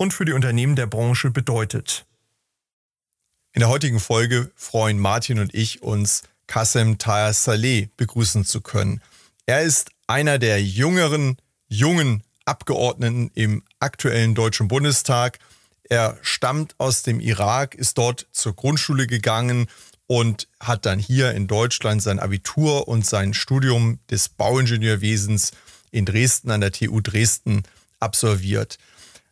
und für die Unternehmen der Branche bedeutet. In der heutigen Folge freuen Martin und ich uns, Kassem Tahir Saleh begrüßen zu können. Er ist einer der jüngeren, jungen Abgeordneten im aktuellen Deutschen Bundestag. Er stammt aus dem Irak, ist dort zur Grundschule gegangen und hat dann hier in Deutschland sein Abitur und sein Studium des Bauingenieurwesens in Dresden an der TU Dresden absolviert.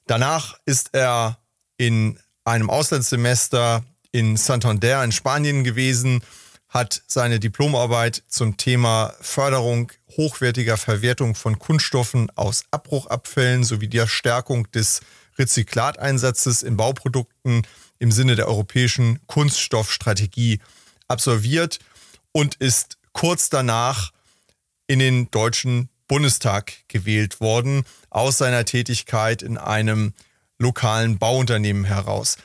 Danach ist er in einem Auslandssemester in Santander in Spanien gewesen, hat seine Diplomarbeit zum Thema Förderung hochwertiger Verwertung von Kunststoffen aus Abbruchabfällen sowie der Stärkung des Rezyklateinsatzes in Bauprodukten im Sinne der europäischen Kunststoffstrategie absolviert und ist kurz danach in den Deutschen Bundestag gewählt worden, aus seiner Tätigkeit in einem lokalen Bauunternehmen heraus.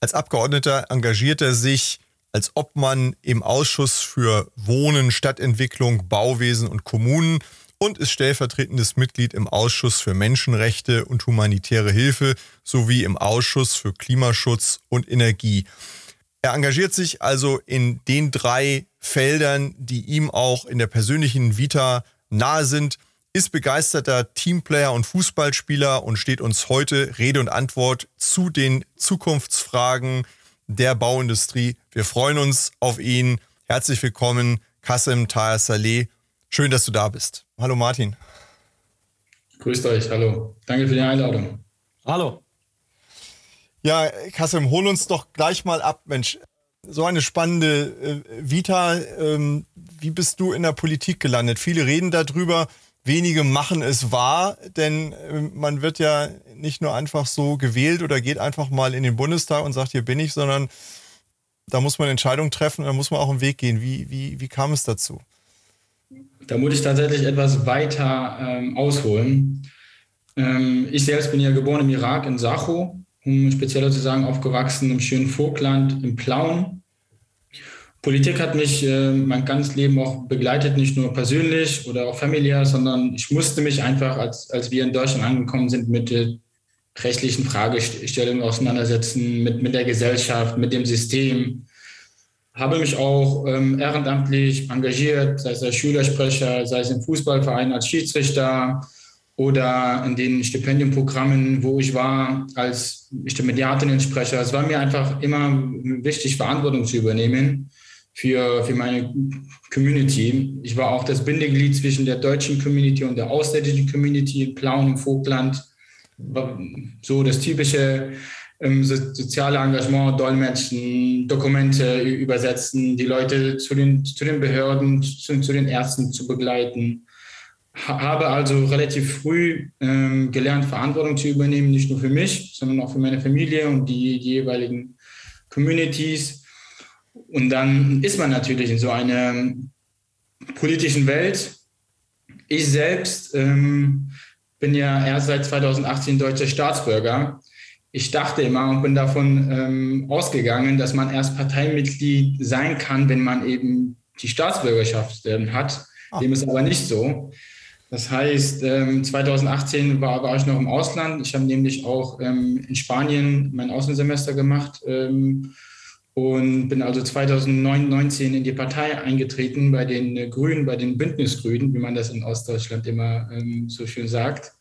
Als Abgeordneter engagiert er sich als Obmann im Ausschuss für Wohnen, Stadtentwicklung, Bauwesen und Kommunen und ist stellvertretendes Mitglied im Ausschuss für Menschenrechte und humanitäre Hilfe sowie im Ausschuss für Klimaschutz und Energie. Er engagiert sich also in den drei Feldern, die ihm auch in der persönlichen Vita nahe sind, ist begeisterter Teamplayer und Fußballspieler und steht uns heute Rede und Antwort zu den Zukunftsfragen der Bauindustrie. Wir freuen uns auf ihn. Herzlich willkommen, Kassem Tahir Saleh. Schön, dass du da bist. Hallo Martin. Grüßt euch, hallo. Danke für die Einladung. Hallo. Ja, Kassem, hol uns doch gleich mal ab, Mensch so eine spannende äh, Vita. Ähm, wie bist du in der Politik gelandet? Viele reden darüber, wenige machen es wahr, denn äh, man wird ja nicht nur einfach so gewählt oder geht einfach mal in den Bundestag und sagt, hier bin ich, sondern da muss man Entscheidungen treffen, da muss man auch einen Weg gehen. Wie, wie, wie kam es dazu? Da muss ich tatsächlich etwas weiter ähm, ausholen. Ähm, ich selbst bin ja geboren im Irak, in Sacho, um spezieller zu sagen, aufgewachsen im schönen Vogtland, im Plauen. Politik hat mich äh, mein ganzes Leben auch begleitet, nicht nur persönlich oder auch familiär, sondern ich musste mich einfach, als, als wir in Deutschland angekommen sind, mit der rechtlichen Fragestellungen auseinandersetzen, mit, mit der Gesellschaft, mit dem System. Habe mich auch ähm, ehrenamtlich engagiert, sei es als Schülersprecher, sei es im Fußballverein als Schiedsrichter oder in den Stipendienprogrammen, wo ich war als Stipendiatensprecher. Es war mir einfach immer wichtig, Verantwortung zu übernehmen für, für meine Community. Ich war auch das Bindeglied zwischen der deutschen Community und der ausländischen Community in Plauen im Vogtland. So das typische ähm, soziale Engagement, Dolmetschen, Dokumente übersetzen, die Leute zu den, zu den Behörden, zu, zu den Ärzten zu begleiten. Habe also relativ früh ähm, gelernt, Verantwortung zu übernehmen, nicht nur für mich, sondern auch für meine Familie und die, die jeweiligen Communities und dann ist man natürlich in so einer politischen Welt. Ich selbst ähm, bin ja erst seit 2018 deutscher Staatsbürger. Ich dachte immer und bin davon ähm, ausgegangen, dass man erst Parteimitglied sein kann, wenn man eben die Staatsbürgerschaft ähm, hat. Oh. Dem ist aber nicht so. Das heißt, 2018 ähm, war, war ich noch im Ausland. Ich habe nämlich auch ähm, in Spanien mein Außensemester gemacht ähm, und bin also 2019 in die Partei eingetreten bei den äh, Grünen, bei den Bündnisgrünen, wie man das in Ostdeutschland immer ähm, so schön sagt.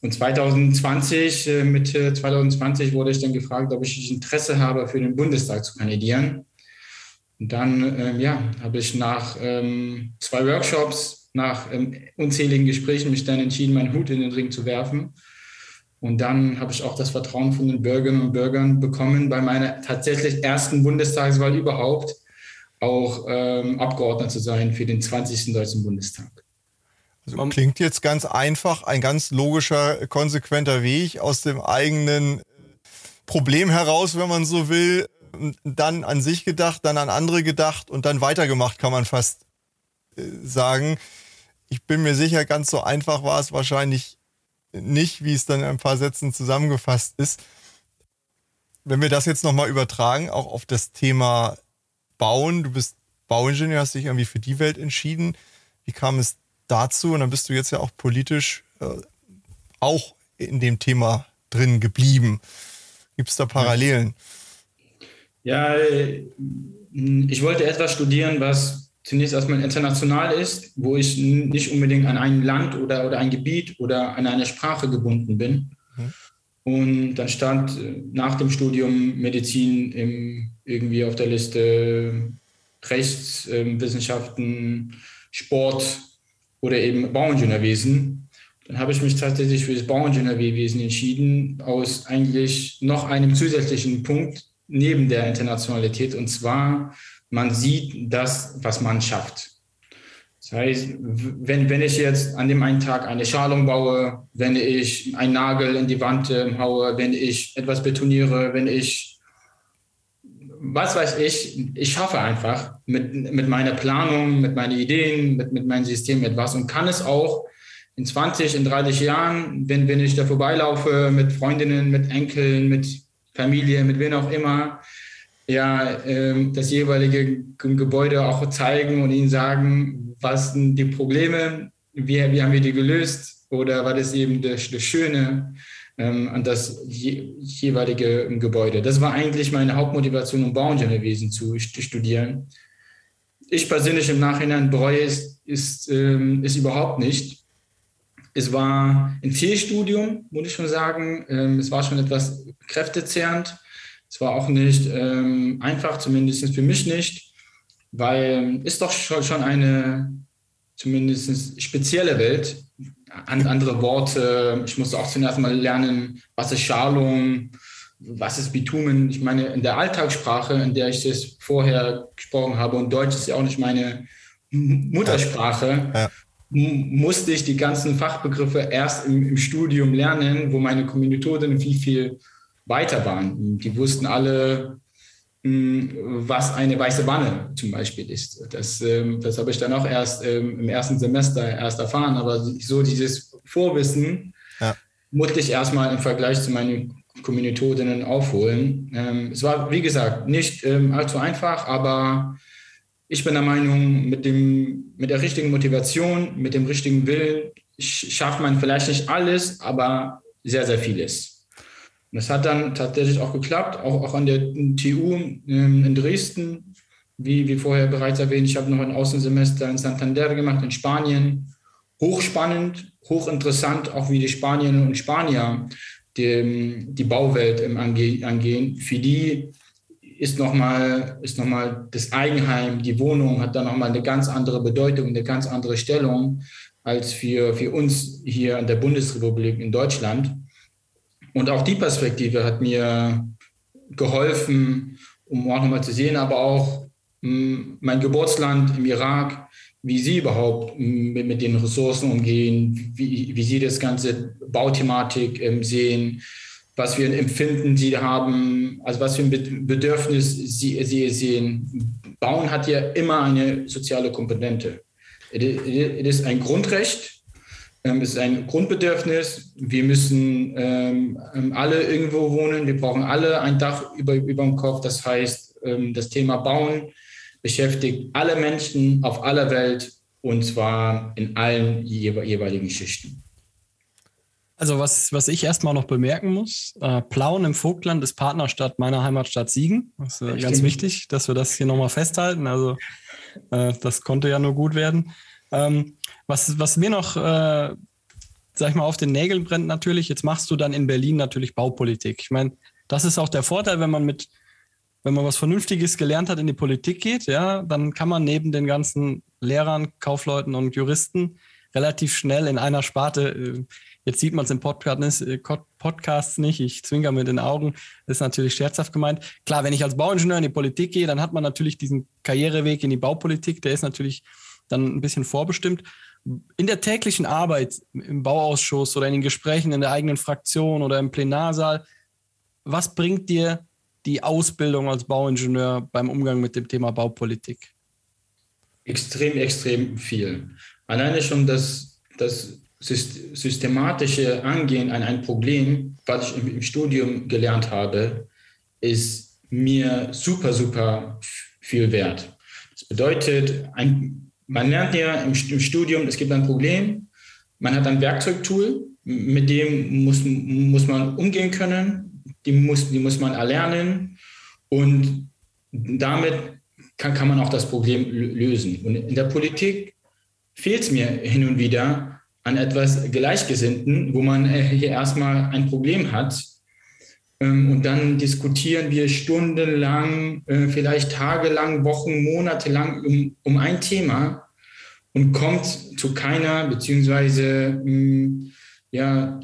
Und 2020, äh, Mitte 2020 wurde ich dann gefragt, ob ich Interesse habe, für den Bundestag zu kandidieren. Und dann, ähm, ja, habe ich nach ähm, zwei Workshops, nach ähm, unzähligen Gesprächen mich dann entschieden, meinen Hut in den Ring zu werfen und dann habe ich auch das Vertrauen von den Bürgerinnen und Bürgern bekommen, bei meiner tatsächlich ersten Bundestagswahl überhaupt auch ähm, Abgeordneter zu sein für den 20. Deutschen Bundestag. Also klingt jetzt ganz einfach, ein ganz logischer, konsequenter Weg aus dem eigenen Problem heraus, wenn man so will, dann an sich gedacht, dann an andere gedacht und dann weitergemacht, kann man fast äh, sagen. Ich bin mir sicher, ganz so einfach war es wahrscheinlich nicht, wie es dann in ein paar Sätzen zusammengefasst ist. Wenn wir das jetzt nochmal übertragen, auch auf das Thema Bauen, du bist Bauingenieur, hast dich irgendwie für die Welt entschieden. Wie kam es dazu? Und dann bist du jetzt ja auch politisch äh, auch in dem Thema drin geblieben. Gibt es da Parallelen? Ja, ich wollte etwas studieren, was zunächst erstmal international ist, wo ich nicht unbedingt an ein Land oder, oder ein Gebiet oder an eine Sprache gebunden bin. Mhm. Und dann stand äh, nach dem Studium Medizin im, irgendwie auf der Liste Rechtswissenschaften, ähm, Sport oder eben Bauingenieurwesen. Dann habe ich mich tatsächlich für das Bauingenieurwesen entschieden, aus eigentlich noch einem zusätzlichen Punkt neben der Internationalität. Und zwar, man sieht das, was man schafft. Das heißt, wenn, wenn ich jetzt an dem einen Tag eine Schalung baue, wenn ich einen Nagel in die Wand äh, haue, wenn ich etwas betoniere, wenn ich was weiß ich, ich schaffe einfach mit, mit meiner Planung, mit meinen Ideen, mit, mit meinem System etwas und kann es auch in 20, in 30 Jahren, wenn, wenn ich da vorbeilaufe mit Freundinnen, mit Enkeln, mit Familie, mit wem auch immer, ja, äh, das jeweilige Gebäude auch zeigen und ihnen sagen, was sind die Probleme, wie, wie haben wir die gelöst oder was ist eben das, das Schöne ähm, an das je, jeweilige Gebäude. Das war eigentlich meine Hauptmotivation, um Bauingenieurwesen zu studieren. Ich persönlich im Nachhinein bereue es ist, ähm, ist überhaupt nicht. Es war ein Fehlstudium, muss ich schon sagen. Ähm, es war schon etwas kräftezehrend. Es war auch nicht ähm, einfach, zumindest für mich nicht, weil es doch schon eine zumindest spezielle Welt andere Worte. Ich musste auch zuerst mal lernen, was ist Schalung, was ist Bitumen. Ich meine, in der Alltagssprache, in der ich das vorher gesprochen habe, und Deutsch ist ja auch nicht meine Muttersprache, ja. musste ich die ganzen Fachbegriffe erst im, im Studium lernen, wo meine Kommilitonen viel, viel weiter waren. Die wussten alle, was eine weiße Wanne zum Beispiel ist. Das, ähm, das habe ich dann auch erst ähm, im ersten Semester erst erfahren, aber so dieses Vorwissen ja. musste ich erstmal im Vergleich zu meinen Kommilitoninnen aufholen. Ähm, es war, wie gesagt, nicht allzu einfach, aber ich bin der Meinung, mit, dem, mit der richtigen Motivation, mit dem richtigen Willen schafft man vielleicht nicht alles, aber sehr, sehr vieles. Und das hat dann tatsächlich auch geklappt, auch, auch an der TU ähm, in Dresden, wie, wie vorher bereits erwähnt. Ich habe noch ein Außensemester in Santander gemacht, in Spanien. Hochspannend, hochinteressant, auch wie die Spanierinnen und Spanier die, die Bauwelt angehen. Für die ist nochmal noch das Eigenheim, die Wohnung hat dann nochmal eine ganz andere Bedeutung, eine ganz andere Stellung als für, für uns hier in der Bundesrepublik in Deutschland. Und auch die Perspektive hat mir geholfen, um auch nochmal zu sehen, aber auch hm, mein Geburtsland im Irak, wie sie überhaupt hm, mit, den Ressourcen umgehen, wie, wie sie das ganze Bauthematik ähm, sehen, was für ein Empfinden sie haben, also was für ein Bedürfnis sie, sie sehen. Bauen hat ja immer eine soziale Komponente. Es ist ein Grundrecht, es ist ein Grundbedürfnis. Wir müssen ähm, ähm, alle irgendwo wohnen. Wir brauchen alle ein Dach über, über dem Kopf. Das heißt, ähm, das Thema Bauen beschäftigt alle Menschen auf aller Welt und zwar in allen jeweiligen Schichten. Also was, was ich erstmal noch bemerken muss, äh, Plauen im Vogtland ist Partnerstadt meiner Heimatstadt Siegen. Das ist äh, ganz wichtig, dass wir das hier nochmal festhalten. Also äh, das konnte ja nur gut werden. Ähm, was, was mir noch, äh, sag ich mal, auf den Nägeln brennt natürlich, jetzt machst du dann in Berlin natürlich Baupolitik. Ich meine, das ist auch der Vorteil, wenn man mit, wenn man was Vernünftiges gelernt hat, in die Politik geht, ja, dann kann man neben den ganzen Lehrern, Kaufleuten und Juristen relativ schnell in einer Sparte, äh, jetzt sieht man es im Podcast, äh, Podcasts nicht, ich zwinker mit den Augen, ist natürlich scherzhaft gemeint. Klar, wenn ich als Bauingenieur in die Politik gehe, dann hat man natürlich diesen Karriereweg in die Baupolitik, der ist natürlich dann ein bisschen vorbestimmt. In der täglichen Arbeit im Bauausschuss oder in den Gesprächen in der eigenen Fraktion oder im Plenarsaal, was bringt dir die Ausbildung als Bauingenieur beim Umgang mit dem Thema Baupolitik? Extrem, extrem viel. Alleine schon das, das systematische Angehen an ein Problem, was ich im Studium gelernt habe, ist mir super, super viel wert. Das bedeutet, ein, man lernt ja im, im Studium, es gibt ein Problem, man hat ein Werkzeugtool, mit dem muss, muss man umgehen können, die muss, die muss man erlernen und damit kann, kann man auch das Problem lösen. Und in der Politik fehlt es mir hin und wieder an etwas Gleichgesinnten, wo man äh, hier erstmal ein Problem hat. Ähm, und dann diskutieren wir stundenlang, äh, vielleicht tagelang, Wochen, Monate lang um, um ein Thema und kommt zu keiner, beziehungsweise hm, ja,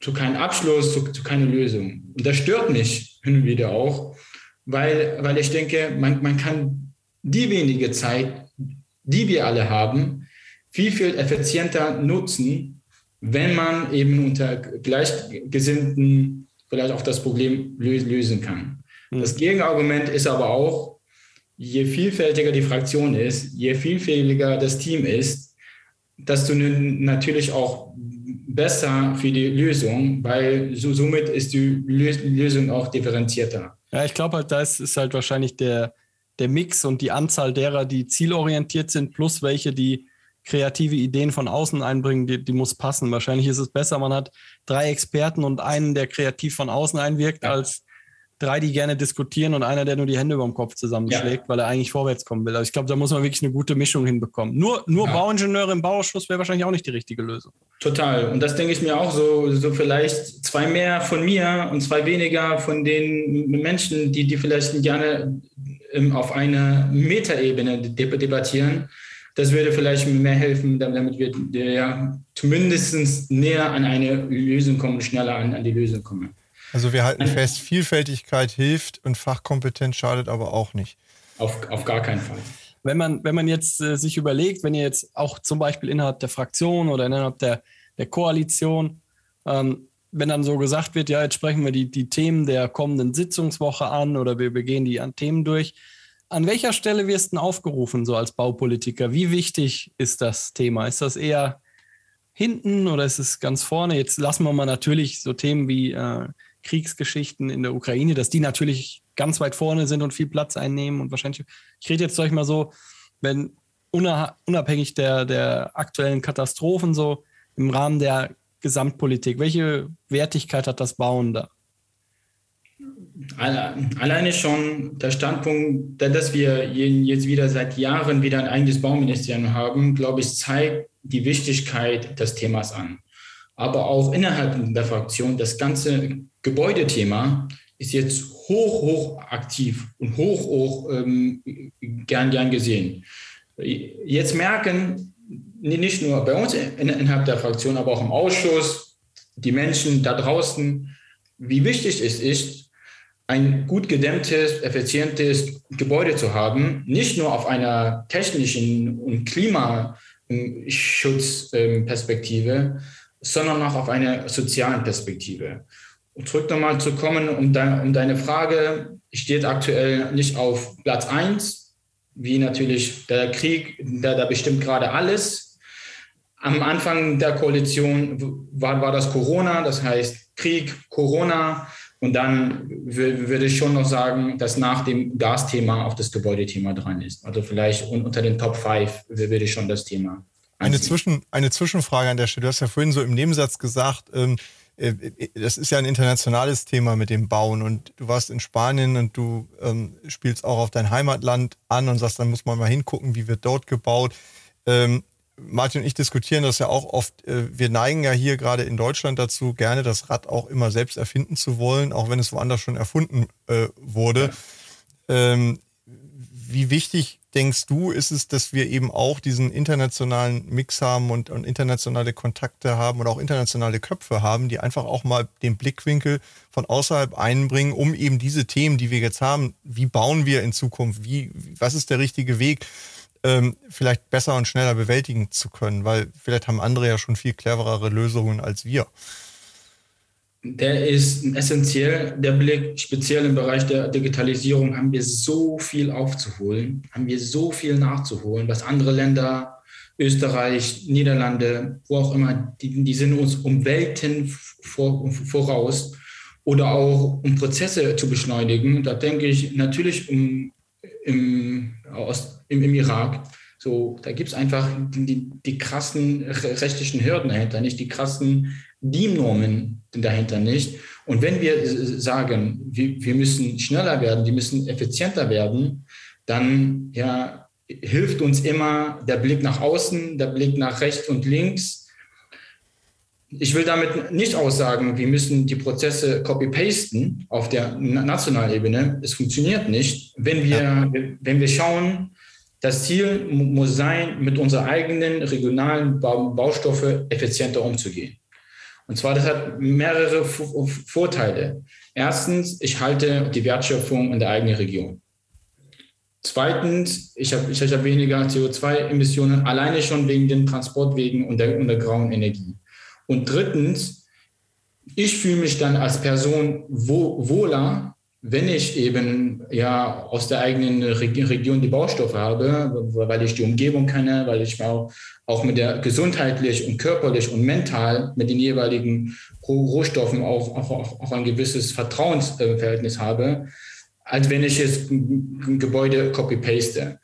zu keinem Abschluss, zu, zu keiner Lösung. Und das stört mich hin und wieder auch, weil, weil ich denke, man, man kann die wenige Zeit, die wir alle haben, viel, viel effizienter nutzen, wenn man eben unter Gleichgesinnten vielleicht auch das Problem lösen kann. Mhm. Das Gegenargument ist aber auch, je vielfältiger die Fraktion ist, je vielfältiger das Team ist, desto natürlich auch besser für die Lösung, weil so, somit ist die Lösung auch differenzierter. Ja, ich glaube halt, da ist, halt wahrscheinlich der, der Mix und die Anzahl derer, die zielorientiert sind, plus welche, die kreative Ideen von außen einbringen, die, die muss passen. Wahrscheinlich ist es besser, man hat drei Experten und einen, der kreativ von außen einwirkt, ja. als drei, die gerne diskutieren und einer, der nur die Hände über dem Kopf zusammenschlägt, ja. weil er eigentlich vorwärts kommen will. Also ich glaube, da muss man wirklich eine gute Mischung hinbekommen. Nur, nur ja. Bauingenieure im Bauausschuss wäre wahrscheinlich auch nicht die richtige Lösung. Total. Und das denke ich mir auch so, so vielleicht zwei mehr von mir und zwei weniger von den Menschen, die, die vielleicht gerne ähm, auf einer Metaebene debattieren das würde vielleicht mehr helfen, damit wir ja, zumindest näher an eine Lösung kommen, schneller an, an die Lösung kommen. Also wir halten fest, Vielfältigkeit hilft und Fachkompetenz schadet aber auch nicht. Auf, auf gar keinen Fall. Wenn man, wenn man jetzt äh, sich überlegt, wenn ihr jetzt auch zum Beispiel innerhalb der Fraktion oder innerhalb der, der Koalition, ähm, wenn dann so gesagt wird, ja, jetzt sprechen wir die, die Themen der kommenden Sitzungswoche an oder wir, wir gehen die an Themen durch, an welcher Stelle wirst du aufgerufen, so als Baupolitiker? Wie wichtig ist das Thema? Ist das eher hinten oder ist es ganz vorne? Jetzt lassen wir mal natürlich so Themen wie äh, Kriegsgeschichten in der Ukraine, dass die natürlich ganz weit vorne sind und viel Platz einnehmen und wahrscheinlich, ich rede jetzt euch mal so, wenn unabhängig der, der aktuellen Katastrophen so im Rahmen der Gesamtpolitik, welche Wertigkeit hat das Bauen da? Alleine schon der Standpunkt, dass wir jetzt wieder seit Jahren wieder ein eigenes Bauministerium haben, glaube ich, zeigt die Wichtigkeit des Themas an. Aber auch innerhalb der Fraktion, das ganze Gebäudethema ist jetzt hoch, hoch aktiv und hoch, hoch ähm, gern, gern gesehen. Jetzt merken nicht nur bei uns innerhalb der Fraktion, aber auch im Ausschuss, die Menschen da draußen, wie wichtig es ist, ein gut gedämmtes, effizientes Gebäude zu haben, nicht nur auf einer technischen und Klimaschutzperspektive, sondern auch auf einer sozialen Perspektive. Und zurück nochmal zu kommen, um, de, um deine Frage, steht aktuell nicht auf Platz 1, wie natürlich der Krieg, der, der bestimmt gerade alles. Am Anfang der Koalition war, war das Corona, das heißt Krieg, Corona, und dann würde ich schon noch sagen, dass nach dem Gasthema auch das Gebäudethema dran ist. Also vielleicht unter den Top 5 würde ich schon das Thema. Eine, Zwischen, eine Zwischenfrage an der Stelle. Du hast ja vorhin so im Nebensatz gesagt, ähm, äh, das ist ja ein internationales Thema mit dem Bauen und du warst in Spanien und du ähm, spielst auch auf dein Heimatland an und sagst, dann muss man mal hingucken, wie wird dort gebaut. Ähm, Martin und ich diskutieren das ja auch oft. Äh, wir neigen ja hier gerade in Deutschland dazu, gerne das Rad auch immer selbst erfinden zu wollen, auch wenn es woanders schon erfunden äh, wurde. Ja. Ähm, wie wichtig denkst du, ist es, dass wir eben auch diesen internationalen Mix haben und, und, internationale Kontakte haben und auch internationale Köpfe haben, die einfach auch mal den Blickwinkel von außerhalb einbringen, um eben diese Themen, die wir jetzt haben, wie bauen wir in Zukunft, wie, was ist der richtige Weg, ähm, vielleicht besser und schneller bewältigen zu können, weil vielleicht haben andere ja schon viel cleverere Lösungen als wir. der ist essentiell, der Blick, speziell im Bereich der Digitalisierung haben wir so viel aufzuholen, haben wir so viel nachzuholen, was andere Länder, Österreich, Niederlande, wo auch immer, die, die sind uns um Welten vor, voraus oder auch um Prozesse zu beschleunigen. Da denke ich natürlich um, im, aus, im, im Irak. So, da gibt es einfach die, die, die krassen rechtlichen Hürden dahinter, nicht die krassen DIN-Normen dahinter nicht. Und wenn wir sagen, wir, wir müssen schneller werden, wir müssen effizienter werden, dann ja, hilft uns immer der Blick nach außen, der Blick nach rechts und links. Ich will damit nicht aussagen, wir müssen die Prozesse copy-pasten auf der nationalen Ebene. Es funktioniert nicht. Wenn wir, ja. wenn wir schauen, das Ziel muss sein, mit unseren eigenen regionalen Baustoffe effizienter umzugehen. Und zwar, das hat mehrere Vorteile. Erstens, ich halte die Wertschöpfung in der eigenen Region. Zweitens, ich habe ich hab weniger CO2-Emissionen, alleine schon wegen den Transportwegen und der, und der grauen Energie. Und drittens, ich fühle mich dann als Person wohler, wenn ich eben ja aus der eigenen Region die Baustoffe habe, weil ich die Umgebung kenne, weil ich auch, auch mit der gesundheitlich und körperlich und mental mit den jeweiligen Rohstoffen auch, auch, auch ein gewisses Vertrauensverhältnis habe, als wenn ich jetzt ein Gebäude copy-paste.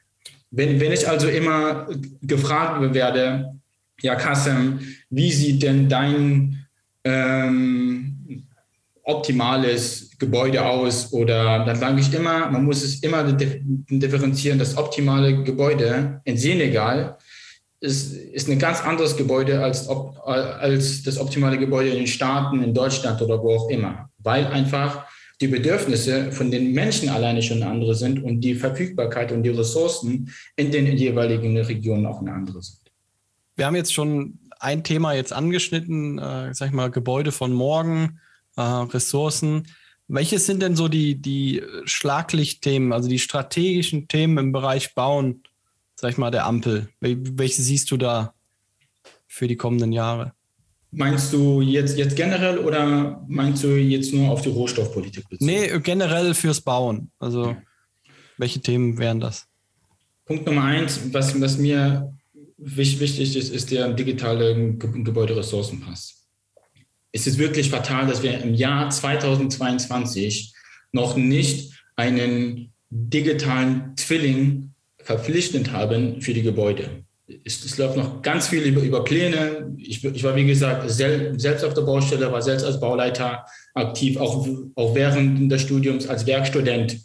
Wenn, wenn ich also immer gefragt werde, ja, Kassem, wie sieht denn dein ähm, optimales Gebäude aus? Oder dann sage ich immer, man muss es immer differenzieren, das optimale Gebäude in Senegal ist, ist ein ganz anderes Gebäude als, als das optimale Gebäude in den Staaten, in Deutschland oder wo auch immer, weil einfach die Bedürfnisse von den Menschen alleine schon andere sind und die Verfügbarkeit und die Ressourcen in den jeweiligen Regionen auch eine andere sind. Wir haben jetzt schon ein Thema jetzt angeschnitten, äh, sag ich mal, Gebäude von morgen, äh, Ressourcen. Welche sind denn so die, die Schlaglichtthemen, also die strategischen Themen im Bereich Bauen, sag ich mal, der Ampel? Welche siehst du da für die kommenden Jahre? Meinst du jetzt, jetzt generell oder meinst du jetzt nur auf die Rohstoffpolitik bezogen? Nee, generell fürs Bauen. Also, welche Themen wären das? Punkt Nummer eins, was, was mir wichtig ist, ist der digitale Gebäuderessourcenpass es ist wirklich fatal, dass wir im Jahr 2022 noch nicht einen digitalen Zwilling verpflichtend haben für die Gebäude. Es, es läuft noch ganz viel über, über Pläne. Ich, ich, war, wie gesagt, sel, selbst auf der Baustelle, war selbst als Bauleiter aktiv, auch, auch während des Studiums als Werkstudent.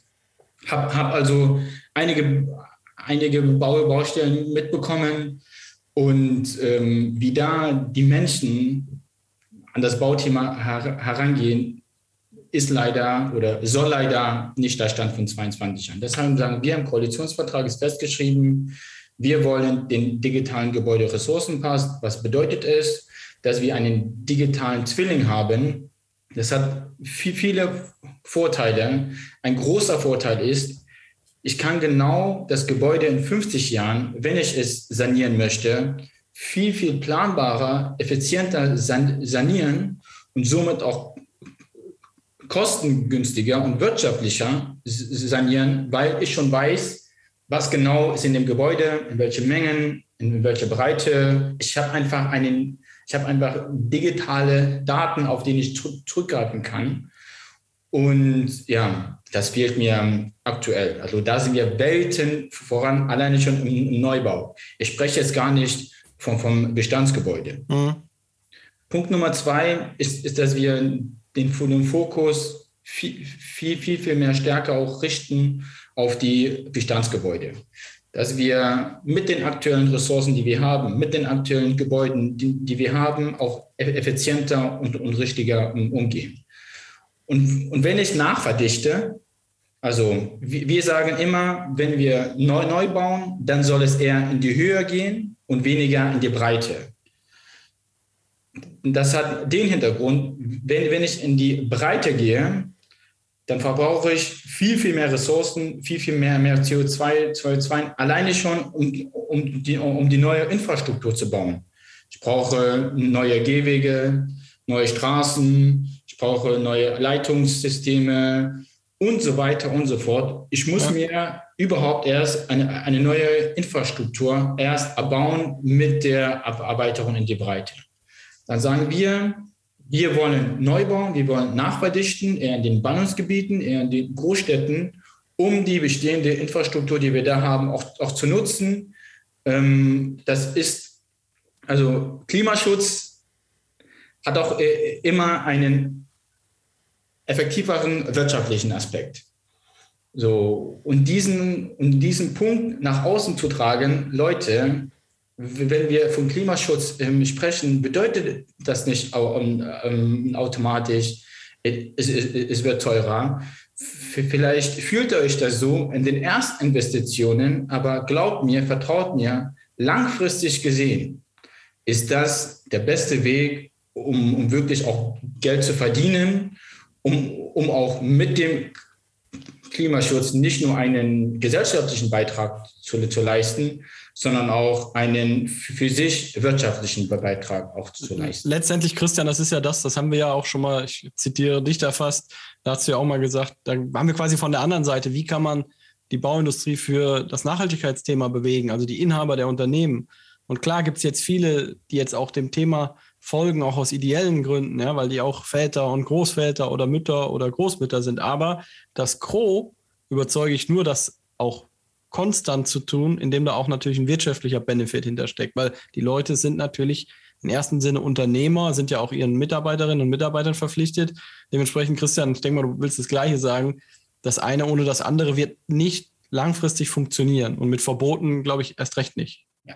Habe hab also einige, einige Bau, Baustellen mitbekommen und ähm, wie da die Menschen an das Bauthema her herangehen, ist leider oder soll leider nicht der Stand von 22 Jahren. Deshalb sagen wir im Koalitionsvertrag ist festgeschrieben, wir wollen den digitalen Gebäuderessourcenpass. Was bedeutet es, dass wir einen digitalen Zwilling haben? Das hat viel, viele Vorteile. Ein großer Vorteil ist, ich kann genau das Gebäude in 50 Jahren, wenn ich es sanieren möchte, viel, viel planbarer, effizienter sanieren und somit auch kostengünstiger und wirtschaftlicher sanieren, weil ich schon weiß, was genau ist in dem Gebäude, in welchen Mengen, in welcher Breite. Ich habe einfach einen, ich habe einfach digitale Daten, auf die ich zurückgreifen kann. Und ja, das fehlt mir aktuell. Also da sind wir Welten voran, alleine schon im Neubau. Ich spreche jetzt gar nicht vom, vom Bestandsgebäude. Mhm. Punkt Nummer zwei ist, ist dass wir den, den Fokus viel, viel, viel, viel mehr stärker auch richten auf die Bestandsgebäude. Dass wir mit den aktuellen Ressourcen, die wir haben, mit den aktuellen Gebäuden, die, die wir haben, auch effizienter und, und richtiger umgehen. Und, und wenn ich nachverdichte, also wir sagen immer, wenn wir neu, neu bauen, dann soll es eher in die Höhe gehen und weniger in die Breite. Das hat den Hintergrund, wenn, wenn ich in die Breite gehe, dann verbrauche ich viel, viel mehr Ressourcen, viel, viel mehr, mehr CO2, CO2 alleine schon, um, um, die, um die neue Infrastruktur zu bauen. Ich brauche neue Gehwege, neue Straßen, brauche neue Leitungssysteme und so weiter und so fort. Ich muss ja. mir überhaupt erst eine, eine neue Infrastruktur erst erbauen mit der Aberweiterung in die Breite. Dann sagen wir, wir wollen neu bauen, wir wollen nachverdichten, eher in den Ballungsgebieten, eher in den Großstädten, um die bestehende Infrastruktur, die wir da haben, auch, auch zu nutzen. Ähm, das ist, also Klimaschutz hat auch äh, immer einen effektiveren wirtschaftlichen Aspekt. So, und diesen, und diesen Punkt nach außen zu tragen, Leute, wenn wir von Klimaschutz ähm, sprechen, bedeutet das nicht ähm, automatisch, es, es, es, wird teurer. Vielleicht fühlt ihr euch das so in den Erstinvestitionen, aber glaubt mir, vertraut mir, langfristig gesehen ist das der beste Weg, um, um wirklich auch Geld zu verdienen, um, um auch mit dem Klimaschutz nicht nur einen gesellschaftlichen Beitrag zu, zu leisten, sondern auch einen für sich wirtschaftlichen Beitrag auch zu leisten. Letztendlich, Christian, das ist ja das, das haben wir ja auch schon mal, ich zitiere dich da fast, da hast du ja auch mal gesagt, da haben wir quasi von der anderen Seite, wie kann man die Bauindustrie für das Nachhaltigkeitsthema bewegen, also die Inhaber der Unternehmen. Und klar gibt es jetzt viele, die jetzt auch dem Thema folgen, auch aus ideellen Gründen, ja, weil die auch Väter und Großväter oder Mütter oder Großmütter sind. Aber das Gros überzeuge ich nur, das auch konstant zu tun, indem da auch natürlich ein wirtschaftlicher Benefit hintersteckt, weil die Leute sind natürlich im ersten Sinne Unternehmer, sind ja auch ihren Mitarbeiterinnen und Mitarbeitern verpflichtet. Dementsprechend, Christian, ich denke mal, du willst das Gleiche sagen. Das eine ohne das andere wird nicht langfristig funktionieren und mit Verboten, glaube ich, erst recht nicht. Ja.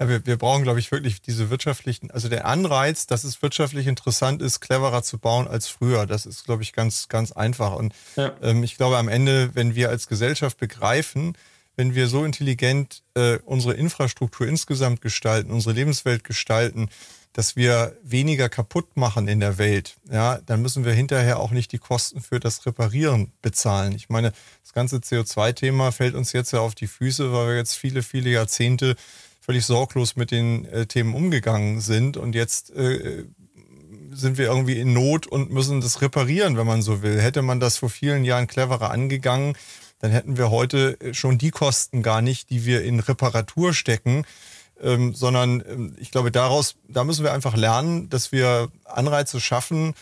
Ja, wir, wir brauchen, glaube ich, wirklich diese wirtschaftlichen, also der Anreiz, dass es wirtschaftlich interessant ist, cleverer zu bauen als früher. Das ist, glaube ich, ganz, ganz einfach. Und ja. ähm, ich glaube, am Ende, wenn wir als Gesellschaft begreifen, wenn wir so intelligent äh, unsere Infrastruktur insgesamt gestalten, unsere Lebenswelt gestalten, dass wir weniger kaputt machen in der Welt, ja, dann müssen wir hinterher auch nicht die Kosten für das Reparieren bezahlen. Ich meine, das ganze CO2-Thema fällt uns jetzt ja auf die Füße, weil wir jetzt viele, viele Jahrzehnte völlig sorglos mit den äh, Themen umgegangen sind und jetzt äh, sind wir irgendwie in Not und müssen das reparieren, wenn man so will. Hätte man das vor vielen Jahren cleverer angegangen, dann hätten wir heute schon die Kosten gar nicht, die wir in Reparatur stecken, ähm, sondern ähm, ich glaube, daraus, da müssen wir einfach lernen, dass wir Anreize schaffen,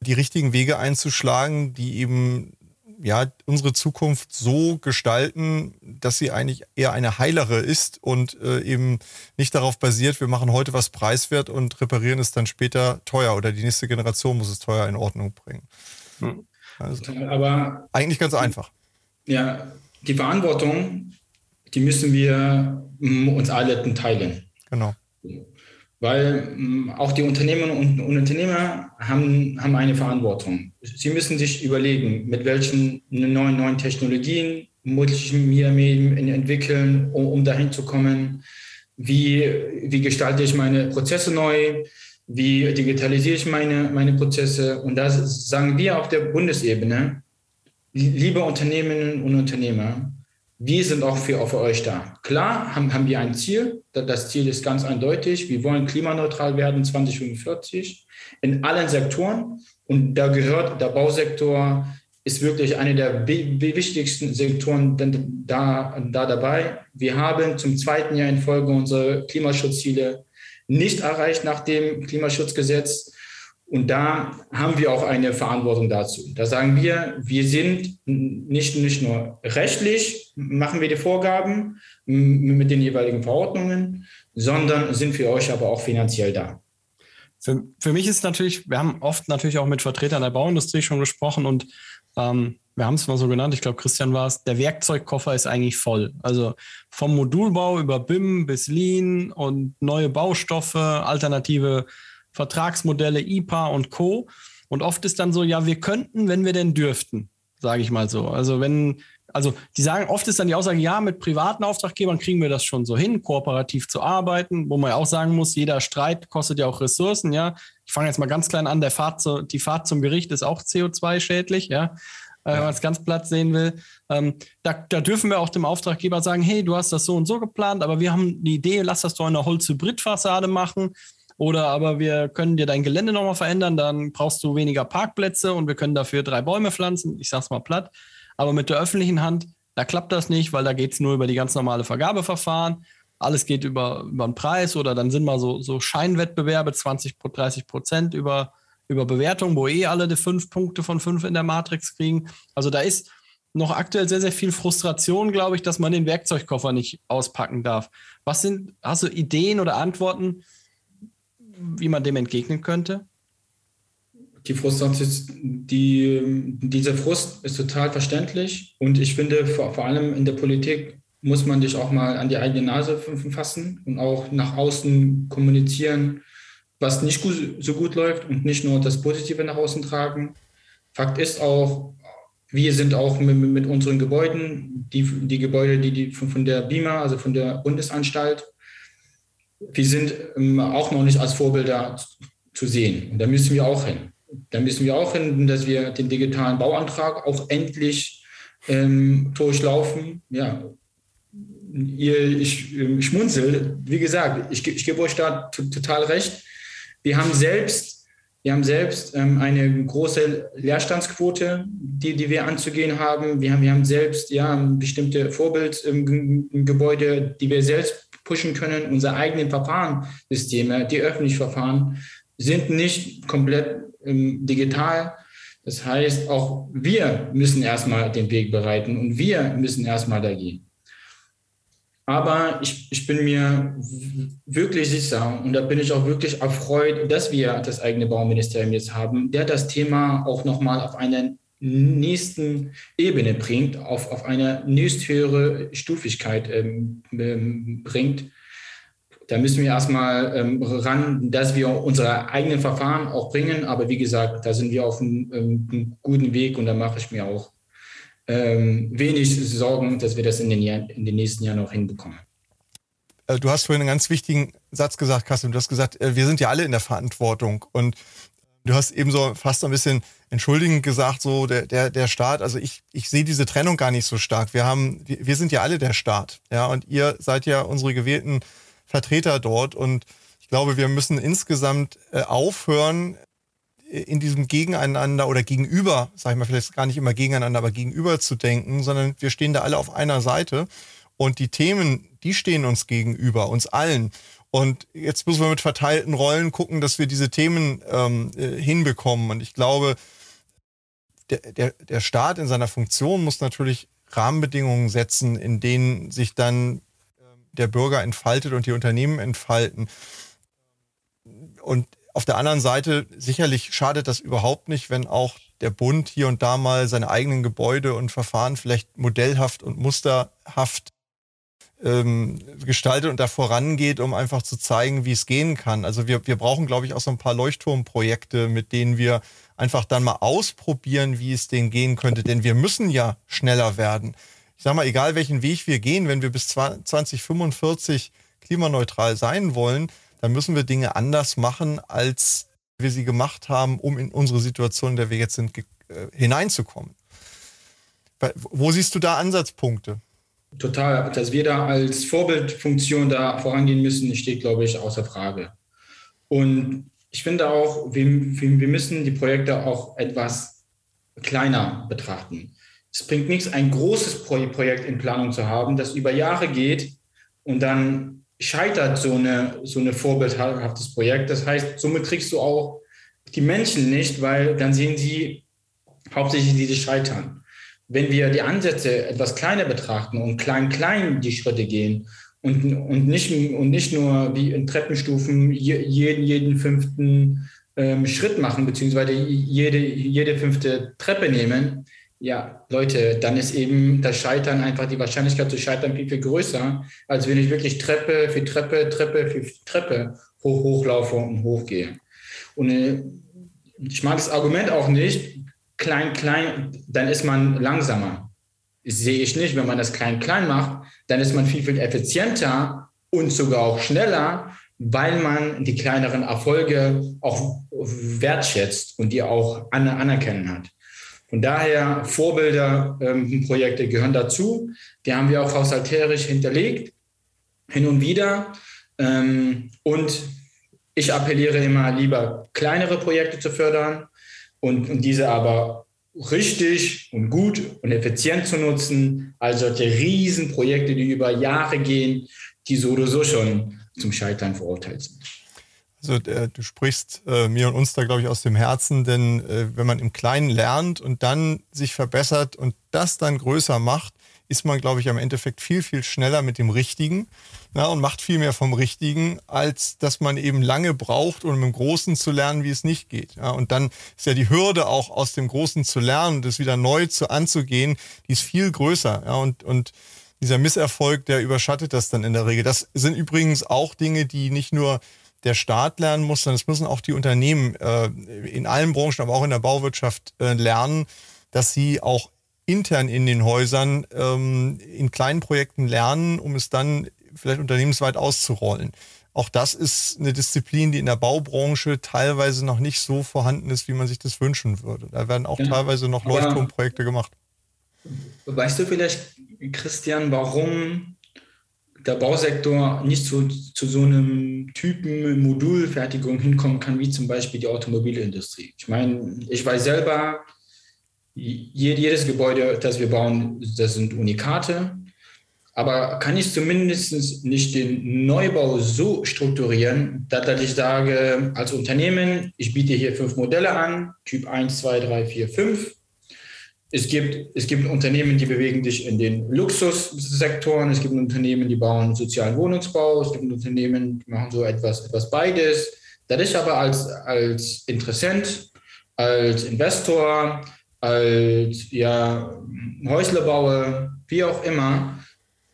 die richtigen Wege einzuschlagen, die eben ja unsere Zukunft so gestalten, dass sie eigentlich eher eine heilere ist und äh, eben nicht darauf basiert, wir machen heute was preiswert und reparieren es dann später teuer oder die nächste Generation muss es teuer in Ordnung bringen. Hm. Also, Aber eigentlich ganz einfach. Ja, die Verantwortung die müssen wir mm, uns alle teilen. Genau. Weil mm, auch die Unternehmer und Unternehmer haben, haben eine Verantwortung. Sie müssen sich überlegen, mit welchen neuen, neuen Technologien muss ich mir entwickeln, um, um dahin zu kommen. Wie, wie gestalte ich meine Prozesse neu? Wie digitalisiere ich meine, meine Prozesse? Und das sagen wir auf der Bundesebene, liebe Unternehmerinnen und Unternehmer, wir sind auch für, auch für euch da. Klar haben, haben wir ein Ziel. Das Ziel ist ganz eindeutig. Wir wollen klimaneutral werden 2045 in allen Sektoren. Und da gehört der Bausektor, ist wirklich einer der wichtigsten Sektoren da, da dabei. Wir haben zum zweiten Jahr in Folge unsere Klimaschutzziele nicht erreicht nach dem Klimaschutzgesetz. Und da haben wir auch eine Verantwortung dazu. Da sagen wir, wir sind nicht, nicht nur rechtlich, machen wir die Vorgaben mit den jeweiligen Verordnungen, sondern sind für euch aber auch finanziell da. Für, für mich ist natürlich, wir haben oft natürlich auch mit Vertretern der Bauindustrie schon gesprochen und ähm, wir haben es mal so genannt, ich glaube, Christian war es, der Werkzeugkoffer ist eigentlich voll. Also vom Modulbau über BIM bis Lean und neue Baustoffe, alternative Vertragsmodelle, IPA und Co. Und oft ist dann so, ja, wir könnten, wenn wir denn dürften, sage ich mal so. Also wenn, also die sagen, oft ist dann die Aussage, ja, mit privaten Auftraggebern kriegen wir das schon so hin, kooperativ zu arbeiten, wo man ja auch sagen muss, jeder Streit kostet ja auch Ressourcen, ja. Ich fange jetzt mal ganz klein an, der Fahrt zu, die Fahrt zum Gericht ist auch CO2-schädlich, ja. Äh, wenn man es ganz platt sehen will. Ähm, da, da, dürfen wir auch dem Auftraggeber sagen, hey, du hast das so und so geplant, aber wir haben die Idee, lass das doch in einer Holz-Hybrid-Fassade machen. Oder aber wir können dir dein Gelände nochmal verändern, dann brauchst du weniger Parkplätze und wir können dafür drei Bäume pflanzen. Ich sag's mal platt. Aber mit der öffentlichen Hand, da klappt das nicht, weil da geht es nur über die ganz normale Vergabeverfahren. Alles geht über, über einen Preis oder dann sind mal so, so Scheinwettbewerbe, 20, 30 Prozent über, über Bewertung, wo eh alle die fünf Punkte von fünf in der Matrix kriegen. Also da ist noch aktuell sehr, sehr viel Frustration, glaube ich, dass man den Werkzeugkoffer nicht auspacken darf. Was sind, hast du Ideen oder Antworten, wie man dem entgegnen könnte? Die Frustration, die, dieser Frust ist total verständlich und ich finde, vor, vor allem in der Politik muss man dich auch mal an die eigene Nase fassen und auch nach außen kommunizieren, was nicht gut, so gut läuft und nicht nur das Positive nach außen tragen. Fakt ist auch, wir sind auch mit, mit unseren Gebäuden, die, die Gebäude, die, die von, von der BIMA, also von der Bundesanstalt, wir sind ähm, auch noch nicht als Vorbilder zu sehen. Und da müssen wir auch hin. Da müssen wir auch hin, dass wir den digitalen Bauantrag auch endlich ähm, durchlaufen. Ja, ihr, ich, ich ähm, schmunzel. Wie gesagt, ich, ich gebe euch da total recht. Wir haben selbst, wir haben selbst ähm, eine große Leerstandsquote, die, die wir anzugehen haben. Wir haben, wir haben selbst ja, bestimmte Vorbildgebäude, ähm, die wir selbst pushen können. Unsere eigenen Verfahrenssysteme, die öffentlichen Verfahren, sind nicht komplett ähm, digital. Das heißt, auch wir müssen erstmal den Weg bereiten und wir müssen erstmal da gehen. Aber ich, ich bin mir wirklich sicher und da bin ich auch wirklich erfreut, dass wir das eigene Bauministerium jetzt haben, der das Thema auch nochmal auf eine nächsten Ebene bringt, auf, auf eine nächsthöhere Stufigkeit ähm, ähm, bringt. Da müssen wir erstmal ähm, ran, dass wir unsere eigenen Verfahren auch bringen. Aber wie gesagt, da sind wir auf einem, ähm, einem guten Weg und da mache ich mir auch ähm, wenig Sorgen, dass wir das in den, in den nächsten Jahren auch hinbekommen. Äh, du hast vorhin einen ganz wichtigen Satz gesagt, Kassim. Du hast gesagt, äh, wir sind ja alle in der Verantwortung. Und du hast eben so fast ein bisschen entschuldigend gesagt, so der, der, der Staat, also ich, ich sehe diese Trennung gar nicht so stark. Wir haben, wir, sind ja alle der Staat, ja, und ihr seid ja unsere gewählten Vertreter dort und ich glaube, wir müssen insgesamt äh, aufhören, in diesem Gegeneinander oder gegenüber, sag ich mal, vielleicht gar nicht immer gegeneinander, aber gegenüber zu denken, sondern wir stehen da alle auf einer Seite und die Themen, die stehen uns gegenüber, uns allen. Und jetzt müssen wir mit verteilten Rollen gucken, dass wir diese Themen ähm, äh, hinbekommen. Und ich glaube, der, der, der Staat in seiner Funktion muss natürlich Rahmenbedingungen setzen, in denen sich dann ähm, der Bürger entfaltet und die Unternehmen entfalten. Und auf der anderen Seite, sicherlich schadet das überhaupt nicht, wenn auch der Bund hier und da mal seine eigenen Gebäude und Verfahren vielleicht modellhaft und musterhaft ähm, gestaltet und da vorangeht, um einfach zu zeigen, wie es gehen kann. Also wir, wir brauchen, glaube ich, auch so ein paar Leuchtturmprojekte, mit denen wir einfach dann mal ausprobieren, wie es denen gehen könnte. Denn wir müssen ja schneller werden. Ich sage mal, egal welchen Weg wir gehen, wenn wir bis 2045 klimaneutral sein wollen, dann müssen wir Dinge anders machen, als wir sie gemacht haben, um in unsere Situation, in der wir jetzt sind, äh, hineinzukommen. Wo siehst du da Ansatzpunkte? total, dass wir da als Vorbildfunktion da vorangehen müssen, steht, glaube ich, außer Frage. Und ich finde auch, wir, wir müssen die Projekte auch etwas kleiner betrachten. Es bringt nichts, ein großes Projekt in Planung zu haben, das über Jahre geht und dann scheitert so eine so eine vorbildhaftes Projekt. Das heißt, somit kriegst du auch die Menschen nicht, weil dann sehen sie hauptsächlich diese Scheitern. Wenn wir die Ansätze etwas kleiner betrachten und klein klein die Schritte gehen und, und, nicht, und nicht nur wie in Treppenstufen jeden, jeden fünften ähm, Schritt machen, beziehungsweise jede, jede fünfte Treppe nehmen, ja, Leute, dann ist eben das Scheitern einfach die Wahrscheinlichkeit zu scheitern viel, viel größer, als wenn ich wirklich Treppe für Treppe, Treppe für Treppe hoch, hochlaufe und hochgehe. Und äh, ich mag das Argument auch nicht, klein, klein, dann ist man langsamer. Sehe ich nicht. Wenn man das klein, klein macht, dann ist man viel, viel effizienter und sogar auch schneller, weil man die kleineren Erfolge auch wertschätzt und die auch anerkennen hat. Von daher, Vorbilderprojekte ähm, gehören dazu. Die haben wir auch haushalterisch hinterlegt, hin und wieder. Ähm, und ich appelliere immer lieber, kleinere Projekte zu fördern und, und diese aber richtig und gut und effizient zu nutzen, als solche Riesenprojekte, die über Jahre gehen, die so oder so schon zum Scheitern verurteilt sind. Also äh, du sprichst äh, mir und uns da, glaube ich, aus dem Herzen, denn äh, wenn man im Kleinen lernt und dann sich verbessert und das dann größer macht, ist man, glaube ich, am Endeffekt viel, viel schneller mit dem Richtigen na, und macht viel mehr vom Richtigen, als dass man eben lange braucht, um im Großen zu lernen, wie es nicht geht. Ja, und dann ist ja die Hürde auch aus dem Großen zu lernen, das wieder neu zu anzugehen, die ist viel größer. Ja, und, und dieser Misserfolg, der überschattet das dann in der Regel. Das sind übrigens auch Dinge, die nicht nur der Staat lernen muss, sondern es müssen auch die Unternehmen äh, in allen Branchen, aber auch in der Bauwirtschaft äh, lernen, dass sie auch intern in den Häusern ähm, in kleinen Projekten lernen, um es dann vielleicht unternehmensweit auszurollen. Auch das ist eine Disziplin, die in der Baubranche teilweise noch nicht so vorhanden ist, wie man sich das wünschen würde. Da werden auch ja. teilweise noch Leuchtturmprojekte gemacht. Weißt du vielleicht, Christian, warum der Bausektor nicht zu, zu so einem Typen Modulfertigung hinkommen kann, wie zum Beispiel die Automobilindustrie. Ich meine, ich weiß selber, jedes Gebäude, das wir bauen, das sind Unikate. Aber kann ich zumindest nicht den Neubau so strukturieren, dass ich sage, als Unternehmen, ich biete hier fünf Modelle an, Typ 1, 2, 3, 4, 5 es gibt, es gibt Unternehmen, die bewegen sich in den Luxussektoren. Es gibt Unternehmen, die bauen sozialen Wohnungsbau. Es gibt Unternehmen, die machen so etwas, etwas beides. Das ist aber als, als Interessent, als Investor, als ja, Häuslebauer, wie auch immer,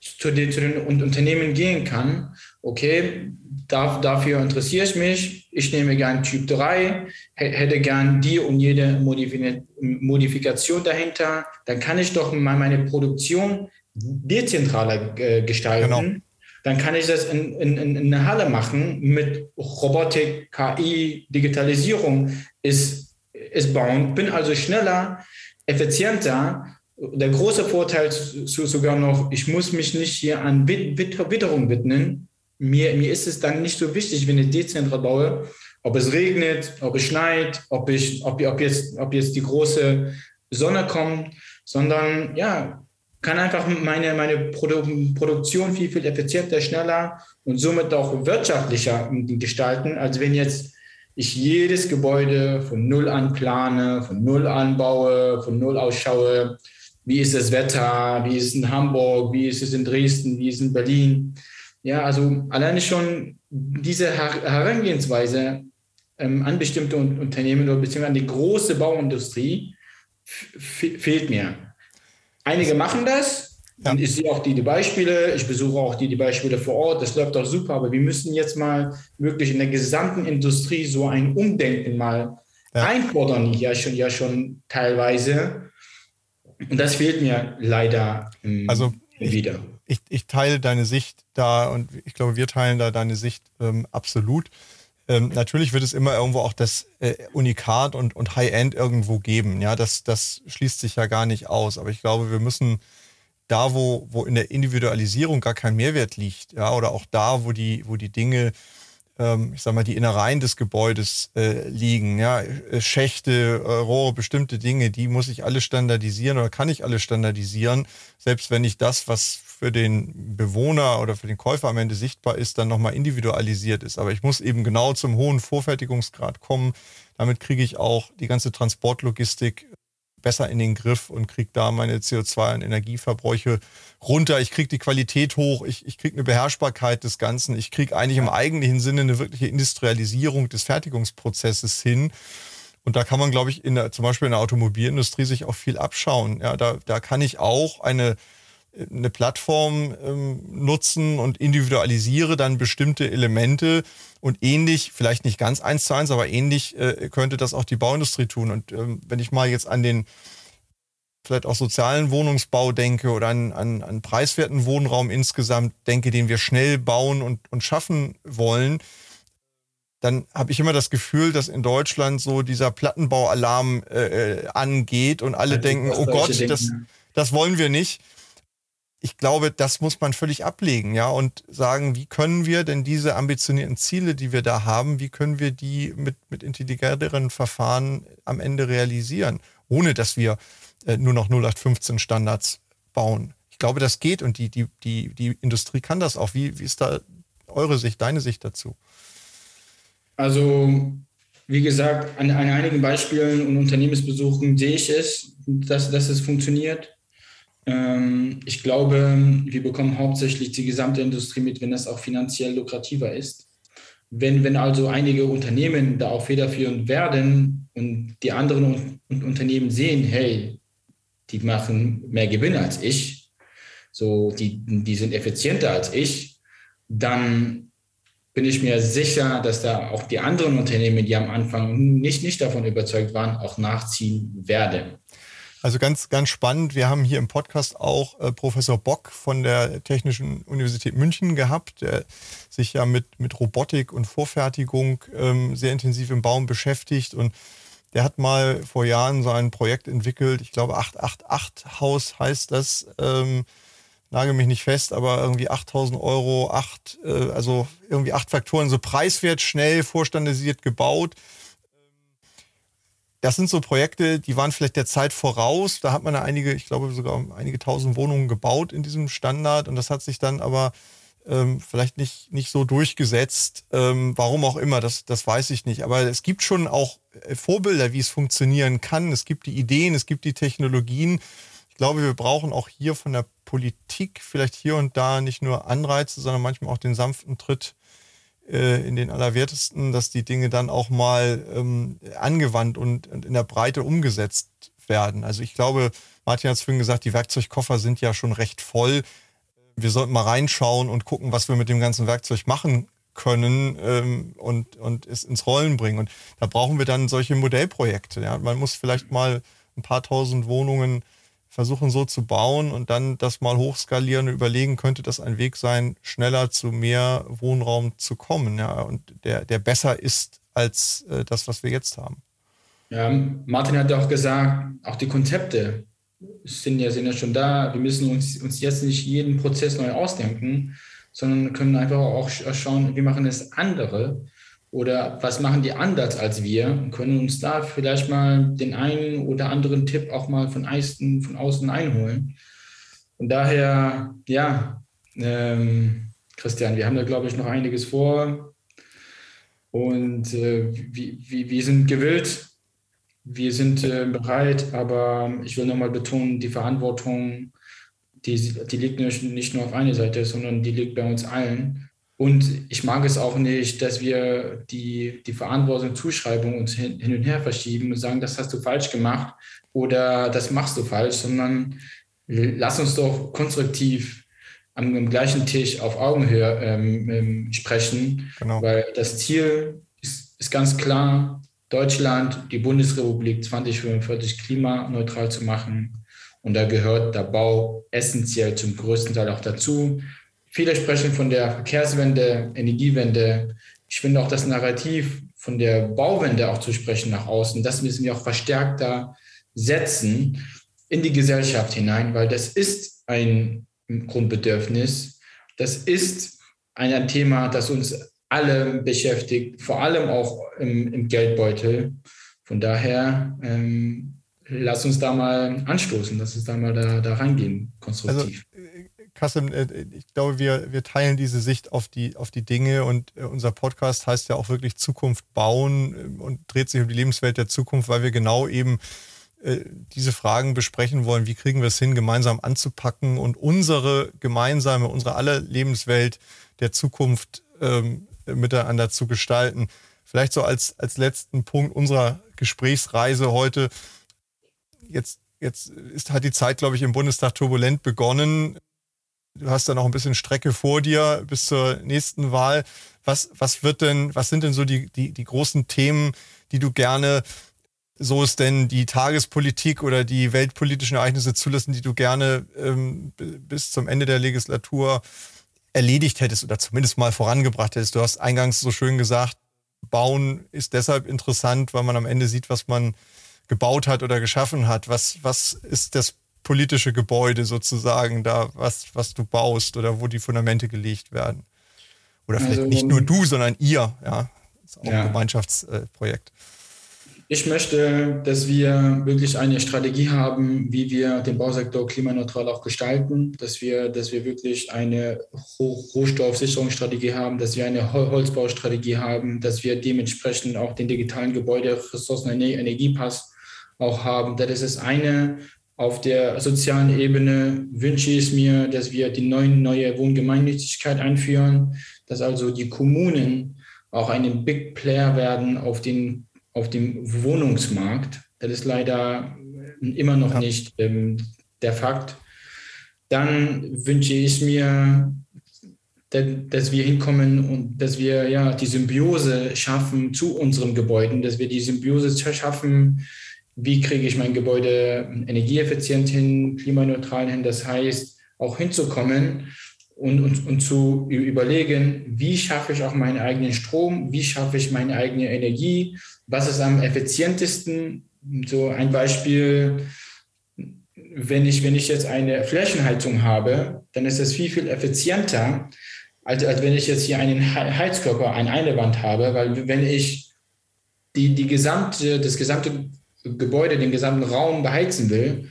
zu den, zu den Unternehmen gehen kann. Okay, da, dafür interessiere ich mich. Ich nehme gern Typ 3, hätte gern die und jede Modifikation dahinter. Dann kann ich doch mal meine Produktion dezentraler äh, gestalten. Genau. Dann kann ich das in, in, in einer Halle machen mit Robotik, KI, Digitalisierung ist, ist bauen. Bin also schneller, effizienter. Der große Vorteil sogar noch, ich muss mich nicht hier an Witterung widmen, mir, mir ist es dann nicht so wichtig, wenn ich dezentral baue, ob es regnet, ob es schneit, ob, ich, ob, ob, jetzt, ob jetzt die große Sonne kommt, sondern ja, kann einfach meine, meine Produ Produktion viel, viel effizienter, schneller und somit auch wirtschaftlicher gestalten, als wenn jetzt ich jedes Gebäude von Null an plane, von Null an baue, von Null ausschaue. Wie ist das Wetter? Wie ist es in Hamburg? Wie ist es in Dresden? Wie ist es in Berlin? Ja, also alleine schon diese Herangehensweise ähm, an bestimmte Unternehmen oder beziehungsweise an die große Bauindustrie fehlt mir. Einige machen das. Ja. Und ich sehe auch die, die Beispiele, ich besuche auch die, die Beispiele vor Ort, das läuft auch super, aber wir müssen jetzt mal wirklich in der gesamten Industrie so ein Umdenken mal ja. einfordern, ja schon, ja schon teilweise. Und das fehlt mir leider ähm, also wieder ich, ich teile deine Sicht da und ich glaube, wir teilen da deine Sicht ähm, absolut. Ähm, natürlich wird es immer irgendwo auch das äh, Unikat und, und High-End irgendwo geben. Ja, das, das schließt sich ja gar nicht aus. Aber ich glaube, wir müssen da, wo, wo in der Individualisierung gar kein Mehrwert liegt, ja, oder auch da, wo die, wo die Dinge, ähm, ich sag mal, die Innereien des Gebäudes äh, liegen, ja, äh, Schächte, äh, Rohre, bestimmte Dinge, die muss ich alle standardisieren oder kann ich alle standardisieren, selbst wenn ich das, was für den Bewohner oder für den Käufer am Ende sichtbar ist, dann nochmal individualisiert ist. Aber ich muss eben genau zum hohen Vorfertigungsgrad kommen. Damit kriege ich auch die ganze Transportlogistik besser in den Griff und kriege da meine CO2- und Energieverbräuche runter. Ich kriege die Qualität hoch, ich, ich kriege eine Beherrschbarkeit des Ganzen. Ich kriege eigentlich im eigentlichen Sinne eine wirkliche Industrialisierung des Fertigungsprozesses hin. Und da kann man, glaube ich, in der, zum Beispiel in der Automobilindustrie sich auch viel abschauen. Ja, da, da kann ich auch eine, eine Plattform ähm, nutzen und individualisiere dann bestimmte Elemente und ähnlich, vielleicht nicht ganz eins zu eins, aber ähnlich äh, könnte das auch die Bauindustrie tun. Und ähm, wenn ich mal jetzt an den vielleicht auch sozialen Wohnungsbau denke oder an, an, an preiswerten Wohnraum insgesamt denke, den wir schnell bauen und, und schaffen wollen, dann habe ich immer das Gefühl, dass in Deutschland so dieser Plattenbaualarm äh, äh angeht und alle ja, denken, oh Gott, das, das wollen wir nicht ich glaube, das muss man völlig ablegen, ja, und sagen, wie können wir denn diese ambitionierten Ziele, die wir da haben, wie können wir die mit, mit intelligenteren Verfahren am Ende realisieren, ohne dass wir äh, nur noch 0815 Standards bauen. Ich glaube, das geht und die, die, die, die Industrie kann das auch. Wie, wie ist da eure Sicht, deine Sicht dazu? Also, wie gesagt, an, an einigen Beispielen und Unternehmensbesuchen sehe ich es, dass, dass es funktioniert. Ähm, ich glaube, wir bekommen hauptsächlich die gesamte Industrie mit, wenn das auch finanziell lukrativer ist. Wenn, wenn also einige Unternehmen da auch federführend werden und die anderen Unternehmen sehen, hey, die machen mehr Gewinne als ich, so die, die sind effizienter als ich, dann bin ich mir sicher, dass da auch die anderen Unternehmen, die am Anfang nicht, nicht davon überzeugt waren, auch nachziehen werden. Also ganz, ganz spannend. Wir haben hier im Podcast auch äh, Professor Bock von der Technischen Universität München gehabt, der sich ja mit, mit Robotik und Vorfertigung ähm, sehr intensiv im Baum beschäftigt. Und der hat mal vor Jahren so ein Projekt entwickelt, ich glaube 888-Haus heißt das. Ähm, nagel mich nicht fest, aber irgendwie 8000 Euro, acht, äh, also irgendwie acht Faktoren, so preiswert, schnell, vorstandardisiert gebaut das sind so Projekte, die waren vielleicht der Zeit voraus. Da hat man ja einige, ich glaube sogar einige tausend Wohnungen gebaut in diesem Standard und das hat sich dann aber ähm, vielleicht nicht, nicht so durchgesetzt. Ähm, warum auch immer, das, das weiß ich nicht. Aber es gibt schon auch äh, Vorbilder, wie es funktionieren kann. Es gibt die Ideen, es gibt die Technologien. Ich glaube, wir brauchen auch hier von der Politik vielleicht hier und da nicht nur Anreize, sondern manchmal auch den sanften Tritt in den Allerwertesten, dass die Dinge dann auch mal ähm, angewandt und, und in der Breite umgesetzt werden. Also ich glaube, Martin hat es vorhin gesagt, die Werkzeugkoffer sind ja schon recht voll. Wir sollten mal reinschauen und gucken, was wir mit dem ganzen Werkzeug machen können ähm, und, und es ins Rollen bringen. Und da brauchen wir dann solche Modellprojekte. Ja. Man muss vielleicht mal ein paar tausend Wohnungen versuchen so zu bauen und dann das mal hochskalieren und überlegen, könnte das ein Weg sein, schneller zu mehr Wohnraum zu kommen, ja, und der, der besser ist als äh, das, was wir jetzt haben. Ja, Martin hat auch gesagt, auch die Konzepte sind ja, sind ja schon da. Wir müssen uns, uns jetzt nicht jeden Prozess neu ausdenken, sondern können einfach auch schauen, wie machen es andere oder was machen die anders als wir und können uns da vielleicht mal den einen oder anderen Tipp auch mal von, Eisten, von außen einholen. Und daher, ja, ähm, Christian, wir haben da, glaube ich, noch einiges vor. Und äh, wir, wir, sind gewillt, wir sind äh, bereit, aber ich will nochmal betonen, die Verantwortung, die, die liegt nicht nur auf einer Seite, sondern die liegt bei uns allen. Und ich mag es auch nicht, dass wir die, die Verantwortung, Zuschreibung uns hin, hin und her verschieben und sagen, das hast du falsch gemacht oder das machst du falsch, sondern lass uns doch konstruktiv am, am gleichen Tisch auf Augenhöhe ähm, ähm, sprechen, genau. weil das Ziel ist, ist ganz klar, Deutschland, die Bundesrepublik 2045 klimaneutral zu machen. Und da gehört der Bau essentiell zum größten Teil auch dazu. Viele sprechen von der Verkehrswende, Energiewende. Ich finde auch das Narrativ von der Bauwende auch zu sprechen nach außen. Das müssen wir auch verstärkter setzen. in die Gesellschaft hinein, weil das ist ein Grundbedürfnis. Das ist ein Thema, das uns alle beschäftigt, vor allem auch im, im Geldbeutel. Von daher ähm, lass uns da mal anstoßen, lass uns da mal da, da reingehen, konstruktiv. Also, Kassim, äh, ich glaube, wir, wir teilen diese Sicht auf die, auf die Dinge und äh, unser Podcast heißt ja auch wirklich Zukunft bauen ähm, und dreht sich um die Lebenswelt der Zukunft, weil wir genau eben äh, diese Fragen besprechen wollen. Wie kriegen wir es hin, gemeinsam anzupacken und unsere gemeinsame, unsere aller Lebenswelt der Zukunft ähm, miteinander zu gestalten? Vielleicht so als, als letzten Punkt unserer Gesprächsreise heute. Jetzt, jetzt ist, hat die Zeit, glaube ich, im Bundestag turbulent begonnen. Du hast da noch ein bisschen Strecke vor dir bis zur nächsten Wahl. Was, was wird denn, was sind denn so die, die, die großen Themen, die du gerne, so ist denn die Tagespolitik oder die weltpolitischen Ereignisse zulassen, die du gerne ähm, bis zum Ende der Legislatur erledigt hättest oder zumindest mal vorangebracht hättest? Du hast eingangs so schön gesagt, Bauen ist deshalb interessant, weil man am Ende sieht, was man gebaut hat oder geschaffen hat. Was, was ist das politische Gebäude sozusagen da, was, was du baust oder wo die Fundamente gelegt werden. Oder vielleicht also, nicht nur du, sondern ihr, ja. Das ist auch ja. ein Gemeinschaftsprojekt. Ich möchte, dass wir wirklich eine Strategie haben, wie wir den Bausektor klimaneutral auch gestalten, dass wir, dass wir wirklich eine Rohstoffsicherungsstrategie haben, dass wir eine Holzbaustrategie haben, dass wir dementsprechend auch den digitalen Gebäude, Ressourcen, Energiepass auch haben. Das ist eine auf der sozialen Ebene wünsche ich mir, dass wir die neuen, neue Wohngemeinnützigkeit einführen, dass also die Kommunen auch ein Big Player werden auf, den, auf dem Wohnungsmarkt. Das ist leider immer noch ja. nicht ähm, der Fakt. Dann wünsche ich mir, dass wir hinkommen und dass wir ja die Symbiose schaffen zu unseren Gebäuden, dass wir die Symbiose schaffen wie kriege ich mein Gebäude energieeffizient hin, klimaneutral hin. Das heißt, auch hinzukommen und, und, und zu überlegen, wie schaffe ich auch meinen eigenen Strom, wie schaffe ich meine eigene Energie, was ist am effizientesten. So ein Beispiel, wenn ich, wenn ich jetzt eine Flächenheizung habe, dann ist es viel, viel effizienter, als, als wenn ich jetzt hier einen Heizkörper an eine Wand habe, weil wenn ich die, die gesamte, das gesamte Gebäude, den gesamten Raum beheizen will,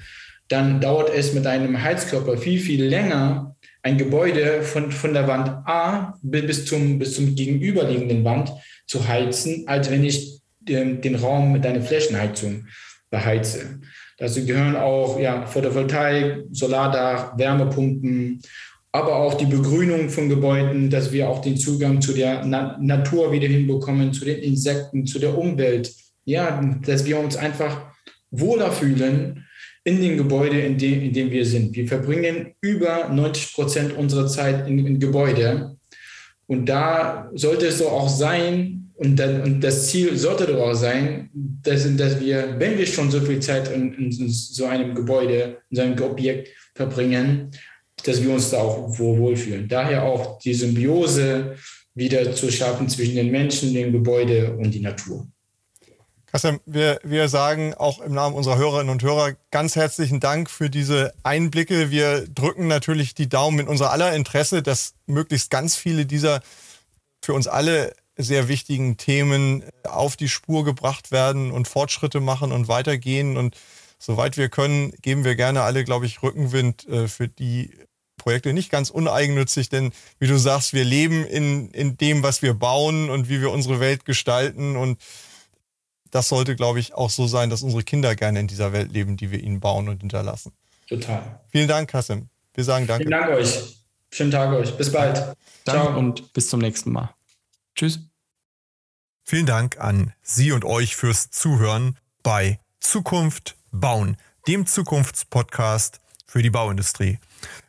dann dauert es mit einem Heizkörper viel, viel länger, ein Gebäude von, von der Wand A bis zum, bis zum gegenüberliegenden Wand zu heizen, als wenn ich den, den Raum mit einer Flächenheizung beheize. Dazu gehören auch ja, Photovoltaik, Solardach, Wärmepumpen, aber auch die Begrünung von Gebäuden, dass wir auch den Zugang zu der Na Natur wieder hinbekommen, zu den Insekten, zu der Umwelt ja, dass wir uns einfach wohler fühlen in dem Gebäude, in dem, in dem wir sind. Wir verbringen über 90 Prozent unserer Zeit in, in Gebäude. Und da sollte es so auch sein, und, dann, und das Ziel sollte doch auch sein, dass, dass wir, wenn wir schon so viel Zeit in, in so einem Gebäude, in so einem Objekt verbringen, dass wir uns da auch wohlfühlen. Daher auch die Symbiose wieder zu schaffen zwischen den Menschen, dem Gebäude und die Natur. Christian, wir, wir sagen auch im Namen unserer Hörerinnen und Hörer ganz herzlichen Dank für diese Einblicke. Wir drücken natürlich die Daumen in unser aller Interesse, dass möglichst ganz viele dieser für uns alle sehr wichtigen Themen auf die Spur gebracht werden und Fortschritte machen und weitergehen. Und soweit wir können, geben wir gerne alle, glaube ich, Rückenwind äh, für die Projekte. Nicht ganz uneigennützig, denn wie du sagst, wir leben in, in dem, was wir bauen und wie wir unsere Welt gestalten. Und das sollte, glaube ich, auch so sein, dass unsere Kinder gerne in dieser Welt leben, die wir ihnen bauen und hinterlassen. Total. Vielen Dank, Kassim. Wir sagen danke. Vielen Dank euch. Schönen Tag euch. Bis bald. Dank Ciao. und bis zum nächsten Mal. Tschüss. Vielen Dank an Sie und euch fürs Zuhören bei Zukunft bauen, dem Zukunftspodcast für die Bauindustrie.